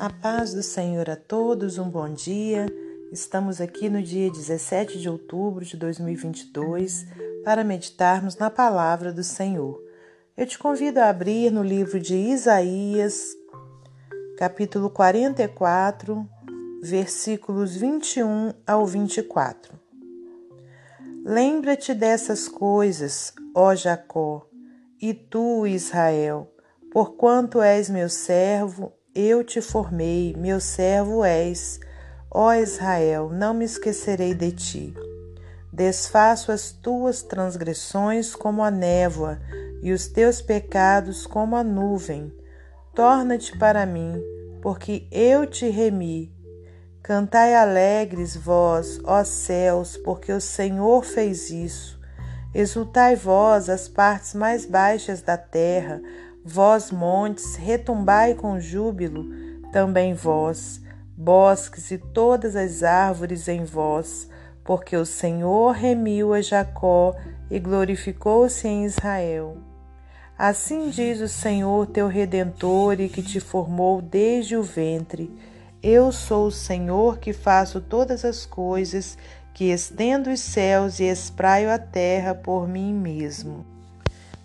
A paz do Senhor a todos, um bom dia. Estamos aqui no dia 17 de outubro de 2022 para meditarmos na palavra do Senhor. Eu te convido a abrir no livro de Isaías, capítulo 44, versículos 21 ao 24. Lembra-te dessas coisas, ó Jacó, e tu, Israel, porquanto és meu servo, eu te formei, meu servo és. Ó Israel, não me esquecerei de ti. Desfaço as tuas transgressões como a névoa e os teus pecados como a nuvem. Torna-te para mim, porque eu te remi. Cantai alegres vós, ó céus, porque o Senhor fez isso. Exultai vós, as partes mais baixas da terra, Vós, montes, retumbai com júbilo, também vós, bosques e todas as árvores em vós, porque o Senhor remiu a Jacó e glorificou-se em Israel. Assim diz o Senhor teu redentor e que te formou desde o ventre. Eu sou o Senhor que faço todas as coisas, que estendo os céus e espraio a terra por mim mesmo.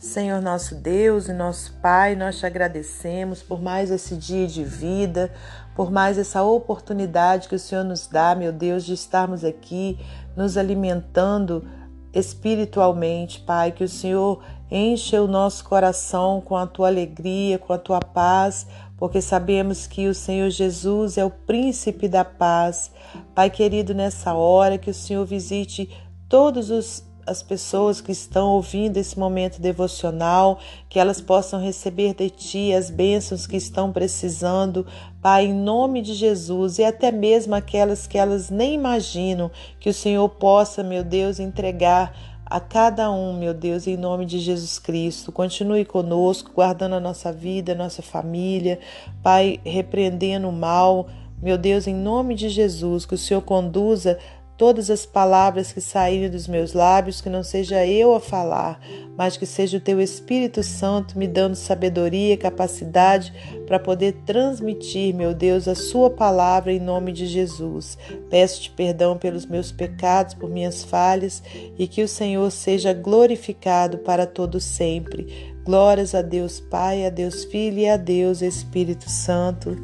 Senhor nosso Deus e nosso Pai, nós te agradecemos por mais esse dia de vida, por mais essa oportunidade que o Senhor nos dá, meu Deus, de estarmos aqui nos alimentando espiritualmente, Pai, que o Senhor enche o nosso coração com a tua alegria, com a tua paz, porque sabemos que o Senhor Jesus é o príncipe da paz. Pai querido, nessa hora que o Senhor visite todos os as pessoas que estão ouvindo esse momento devocional, que elas possam receber de Ti as bênçãos que estão precisando, Pai, em nome de Jesus, e até mesmo aquelas que elas nem imaginam, que o Senhor possa, meu Deus, entregar a cada um, meu Deus, em nome de Jesus Cristo. Continue conosco, guardando a nossa vida, a nossa família, Pai, repreendendo o mal. Meu Deus, em nome de Jesus, que o Senhor conduza todas as palavras que saírem dos meus lábios, que não seja eu a falar, mas que seja o teu Espírito Santo me dando sabedoria e capacidade para poder transmitir, meu Deus, a sua palavra em nome de Jesus. Peço-te perdão pelos meus pecados, por minhas falhas e que o Senhor seja glorificado para todo sempre. Glórias a Deus Pai, a Deus Filho e a Deus Espírito Santo.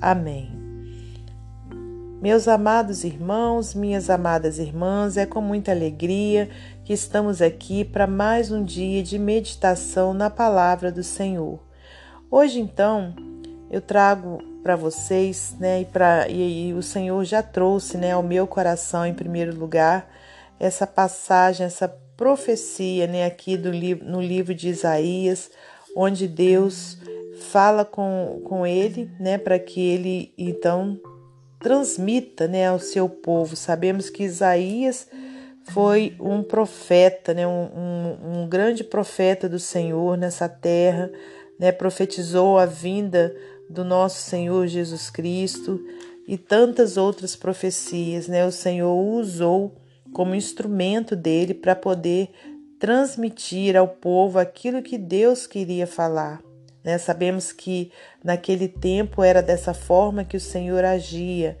Amém. Meus amados irmãos, minhas amadas irmãs, é com muita alegria que estamos aqui para mais um dia de meditação na palavra do Senhor. Hoje, então, eu trago para vocês, né, e, pra, e, e o Senhor já trouxe né, ao meu coração, em primeiro lugar, essa passagem, essa profecia né, aqui do, no livro de Isaías, onde Deus fala com, com ele, né, para que ele então transmita né, ao seu povo. Sabemos que Isaías foi um profeta, né, um, um, um grande profeta do Senhor nessa terra, né, profetizou a vinda do nosso Senhor Jesus Cristo e tantas outras profecias. Né, o Senhor usou como instrumento dele para poder transmitir ao povo aquilo que Deus queria falar. Né? Sabemos que naquele tempo era dessa forma que o Senhor agia,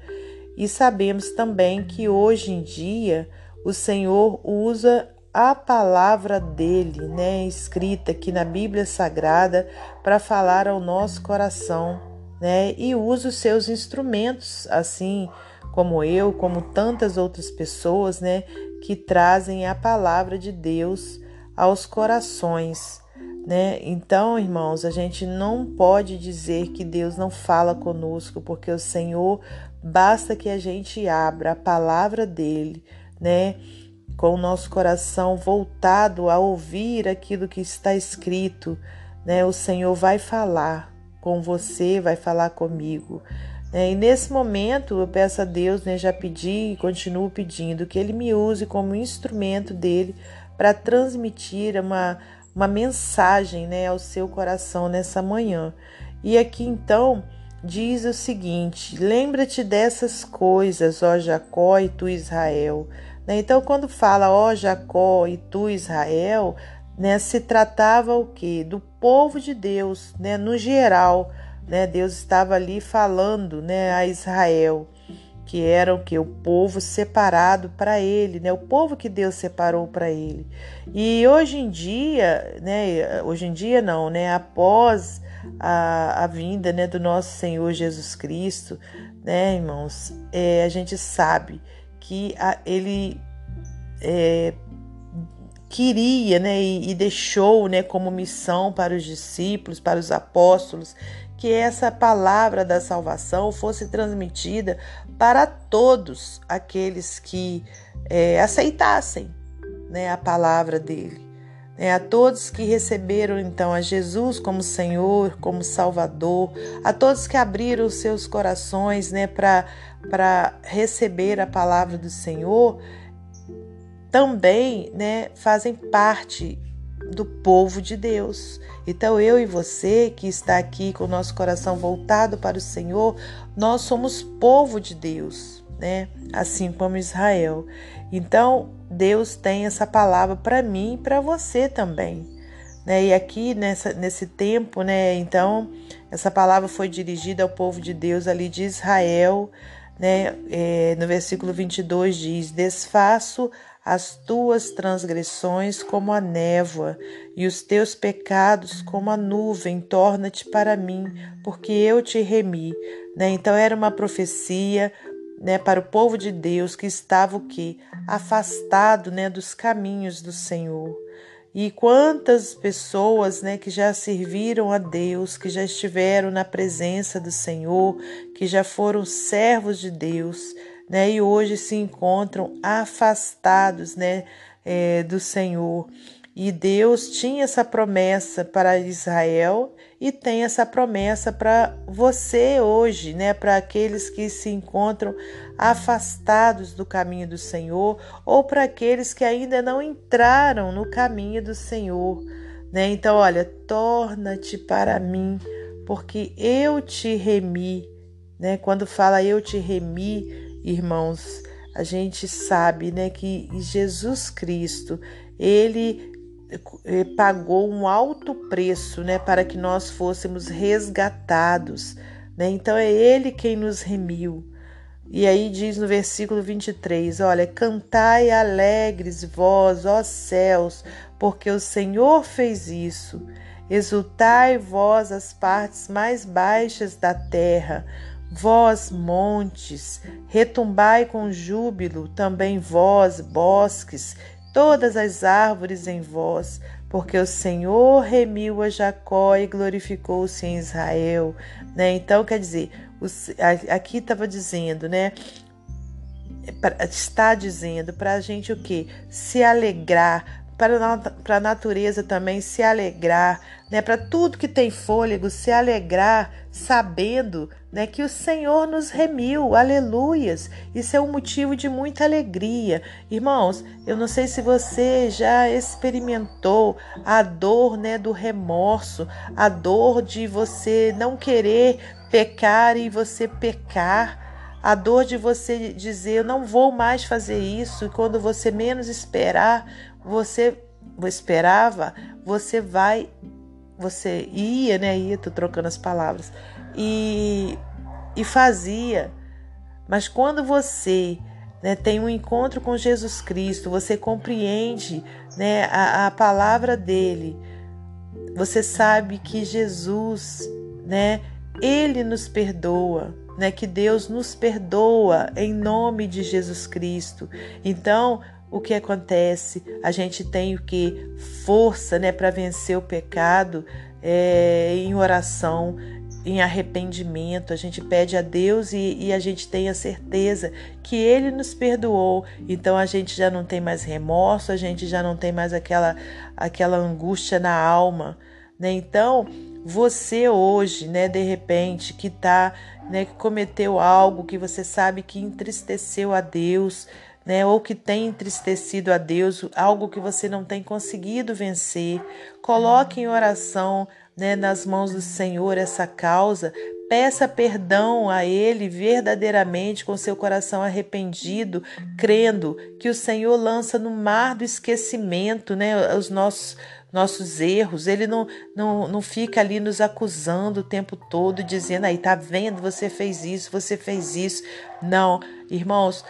e sabemos também que hoje em dia o Senhor usa a palavra dele, né, escrita aqui na Bíblia Sagrada, para falar ao nosso coração, né, e usa os seus instrumentos, assim como eu, como tantas outras pessoas, né, que trazem a palavra de Deus aos corações né? Então, irmãos, a gente não pode dizer que Deus não fala conosco, porque o Senhor basta que a gente abra a palavra dele, né? Com o nosso coração voltado a ouvir aquilo que está escrito, né? O Senhor vai falar com você, vai falar comigo. Né? E nesse momento eu peço a Deus, né, já pedi e continuo pedindo que Ele me use como instrumento dele para transmitir uma uma mensagem né, ao seu coração nessa manhã. E aqui então diz o seguinte: lembra-te dessas coisas, ó Jacó e tu Israel. Né? Então, quando fala ó Jacó e tu Israel, né, se tratava o que? Do povo de Deus, né, no geral, né? Deus estava ali falando, né, a Israel que era o que o povo separado para ele, né? O povo que Deus separou para ele. E hoje em dia, né? Hoje em dia não, né? Após a, a vinda, né, do nosso Senhor Jesus Cristo, né, irmãos, é, a gente sabe que a, ele é, queria, né, e, e deixou, né, como missão para os discípulos, para os apóstolos, que essa palavra da salvação fosse transmitida para todos aqueles que é, aceitassem né, a palavra dele. É, a todos que receberam então a Jesus como Senhor, como Salvador, a todos que abriram seus corações né, para receber a palavra do Senhor, também né, fazem parte do povo de Deus. Então, eu e você que está aqui com o nosso coração voltado para o Senhor, nós somos povo de Deus, né? Assim como Israel. Então, Deus tem essa palavra para mim e para você também. Né? E aqui nessa, nesse tempo, né? Então, essa palavra foi dirigida ao povo de Deus ali de Israel, né? É, no versículo 22 diz: Desfaço as tuas transgressões como a névoa, e os teus pecados como a nuvem, torna-te para mim, porque eu te remi. Né? Então era uma profecia né, para o povo de Deus que estava o quê? Afastado né, dos caminhos do Senhor. E quantas pessoas né, que já serviram a Deus, que já estiveram na presença do Senhor, que já foram servos de Deus, né, e hoje se encontram afastados né, é, do Senhor. E Deus tinha essa promessa para Israel e tem essa promessa para você hoje, né? Para aqueles que se encontram afastados do caminho do Senhor ou para aqueles que ainda não entraram no caminho do Senhor, né? Então, olha, torna-te para mim, porque eu te remi, né? Quando fala eu te remi, irmãos, a gente sabe, né, que Jesus Cristo, ele pagou um alto preço, né, para que nós fôssemos resgatados, né? Então é ele quem nos remiu. E aí diz no versículo 23, olha, cantai alegres vós, ó céus, porque o Senhor fez isso. Exultai vós as partes mais baixas da terra, Vós, montes, retumbai com júbilo, também vós, bosques, todas as árvores em vós, porque o Senhor remiu a Jacó e glorificou-se em Israel. Né? Então, quer dizer, aqui estava dizendo, né? Está dizendo para a gente o que? Se alegrar, para a natureza também se alegrar, né? Para tudo que tem fôlego se alegrar, sabendo, né, que o Senhor nos remiu. Aleluias! Isso é um motivo de muita alegria. Irmãos, eu não sei se você já experimentou a dor, né, do remorso, a dor de você não querer pecar e você pecar a dor de você dizer eu não vou mais fazer isso e quando você menos esperar você esperava, você vai, você ia, né? Ia, tô trocando as palavras, e, e fazia. Mas quando você né, tem um encontro com Jesus Cristo, você compreende né, a, a palavra dele, você sabe que Jesus, né, ele nos perdoa, né, que Deus nos perdoa em nome de Jesus Cristo. Então, o que acontece? A gente tem o que? Força né, para vencer o pecado é, em oração, em arrependimento. A gente pede a Deus e, e, a gente tem a certeza que Ele nos perdoou. Então a gente já não tem mais remorso, a gente já não tem mais aquela, aquela angústia na alma. Né? Então, você hoje, né, de repente, que tá, né, que cometeu algo que você sabe que entristeceu a Deus, né, ou que tem entristecido a Deus, algo que você não tem conseguido vencer, coloque em oração né, nas mãos do Senhor essa causa, peça perdão a Ele verdadeiramente, com seu coração arrependido, crendo que o Senhor lança no mar do esquecimento né, os nossos nossos erros, ele não, não, não fica ali nos acusando o tempo todo, dizendo aí, tá vendo, você fez isso, você fez isso. Não, irmãos,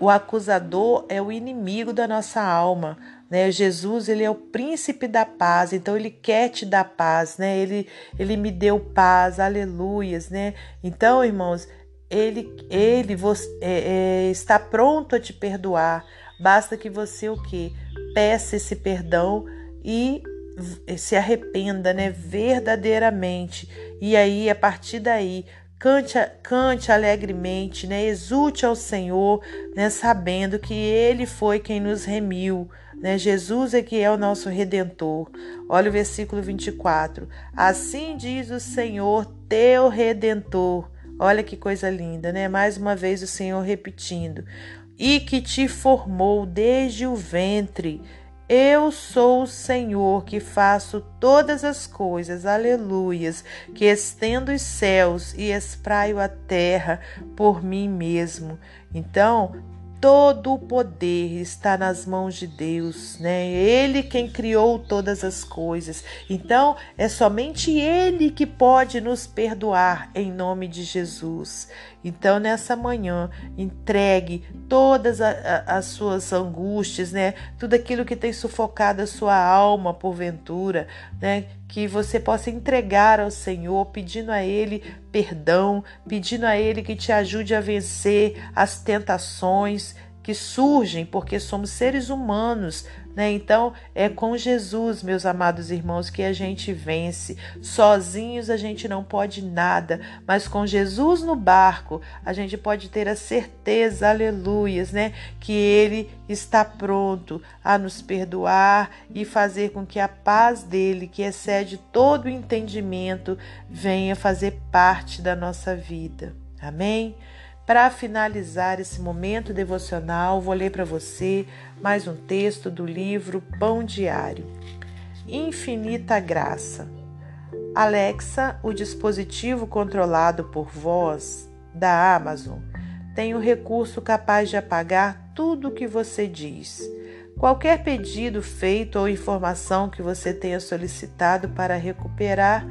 o acusador é o inimigo da nossa alma. Né? Jesus ele é o príncipe da paz, então ele quer te dar paz, né? Ele, ele me deu paz, aleluias, né? Então, irmãos, ele, ele você, é, é, está pronto a te perdoar. Basta que você o que peça esse perdão e se arrependa, né, verdadeiramente. E aí, a partir daí, cante, cante alegremente, né, exulte ao Senhor, né, sabendo que Ele foi quem nos remiu, né? Jesus é que é o nosso redentor. Olha o versículo 24. Assim diz o Senhor, teu redentor. Olha que coisa linda, né? Mais uma vez o Senhor repetindo. E que te formou desde o ventre. Eu sou o Senhor que faço todas as coisas, aleluias, que estendo os céus e espraio a terra por mim mesmo. Então, Todo o poder está nas mãos de Deus, né? Ele quem criou todas as coisas. Então, é somente ele que pode nos perdoar em nome de Jesus. Então, nessa manhã, entregue todas a, a, as suas angústias, né? Tudo aquilo que tem sufocado a sua alma, porventura, né? Que você possa entregar ao Senhor, pedindo a Ele perdão, pedindo a Ele que te ajude a vencer as tentações que surgem porque somos seres humanos, né? Então, é com Jesus, meus amados irmãos, que a gente vence. Sozinhos a gente não pode nada, mas com Jesus no barco, a gente pode ter a certeza, aleluias, né, que ele está pronto a nos perdoar e fazer com que a paz dele, que excede todo o entendimento, venha fazer parte da nossa vida. Amém? Para finalizar esse momento devocional, vou ler para você mais um texto do livro Pão Diário. Infinita Graça. Alexa, o dispositivo controlado por voz da Amazon, tem o um recurso capaz de apagar tudo o que você diz. Qualquer pedido feito ou informação que você tenha solicitado para recuperar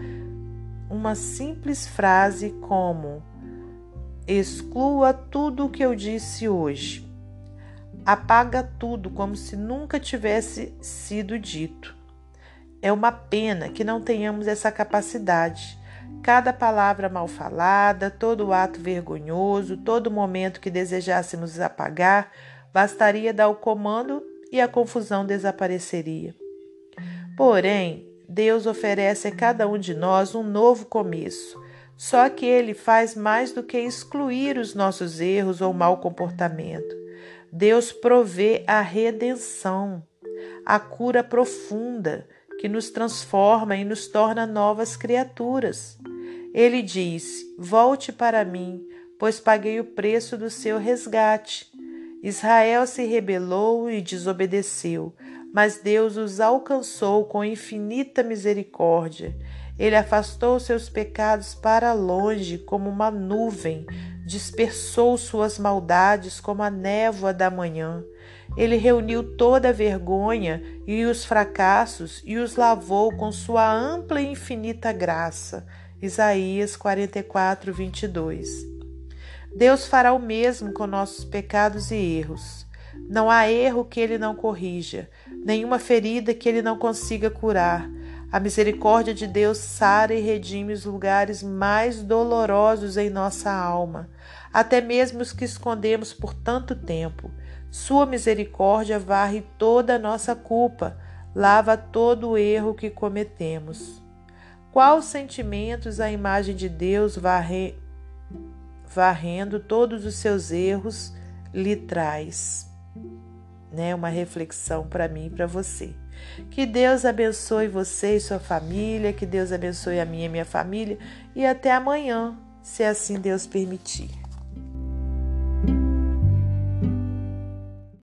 uma simples frase como Exclua tudo o que eu disse hoje. Apaga tudo como se nunca tivesse sido dito. É uma pena que não tenhamos essa capacidade. Cada palavra mal falada, todo ato vergonhoso, todo momento que desejássemos apagar, bastaria dar o comando e a confusão desapareceria. Porém, Deus oferece a cada um de nós um novo começo só que ele faz mais do que excluir os nossos erros ou mau comportamento. Deus provê a redenção, a cura profunda que nos transforma e nos torna novas criaturas. Ele diz: Volte para mim, pois paguei o preço do seu resgate. Israel se rebelou e desobedeceu, mas Deus os alcançou com infinita misericórdia ele afastou seus pecados para longe como uma nuvem, dispersou suas maldades como a névoa da manhã. Ele reuniu toda a vergonha e os fracassos e os lavou com sua ampla e infinita graça. Isaías 44, 22. Deus fará o mesmo com nossos pecados e erros. Não há erro que ele não corrija, nenhuma ferida que ele não consiga curar a misericórdia de Deus sara e redime os lugares mais dolorosos em nossa alma, até mesmo os que escondemos por tanto tempo. Sua misericórdia varre toda a nossa culpa, lava todo o erro que cometemos. Quais sentimentos a imagem de Deus varre... varrendo todos os seus erros lhe traz? Né? Uma reflexão para mim e para você. Que Deus abençoe você e sua família, que Deus abençoe a minha e minha família e até amanhã, se assim Deus permitir.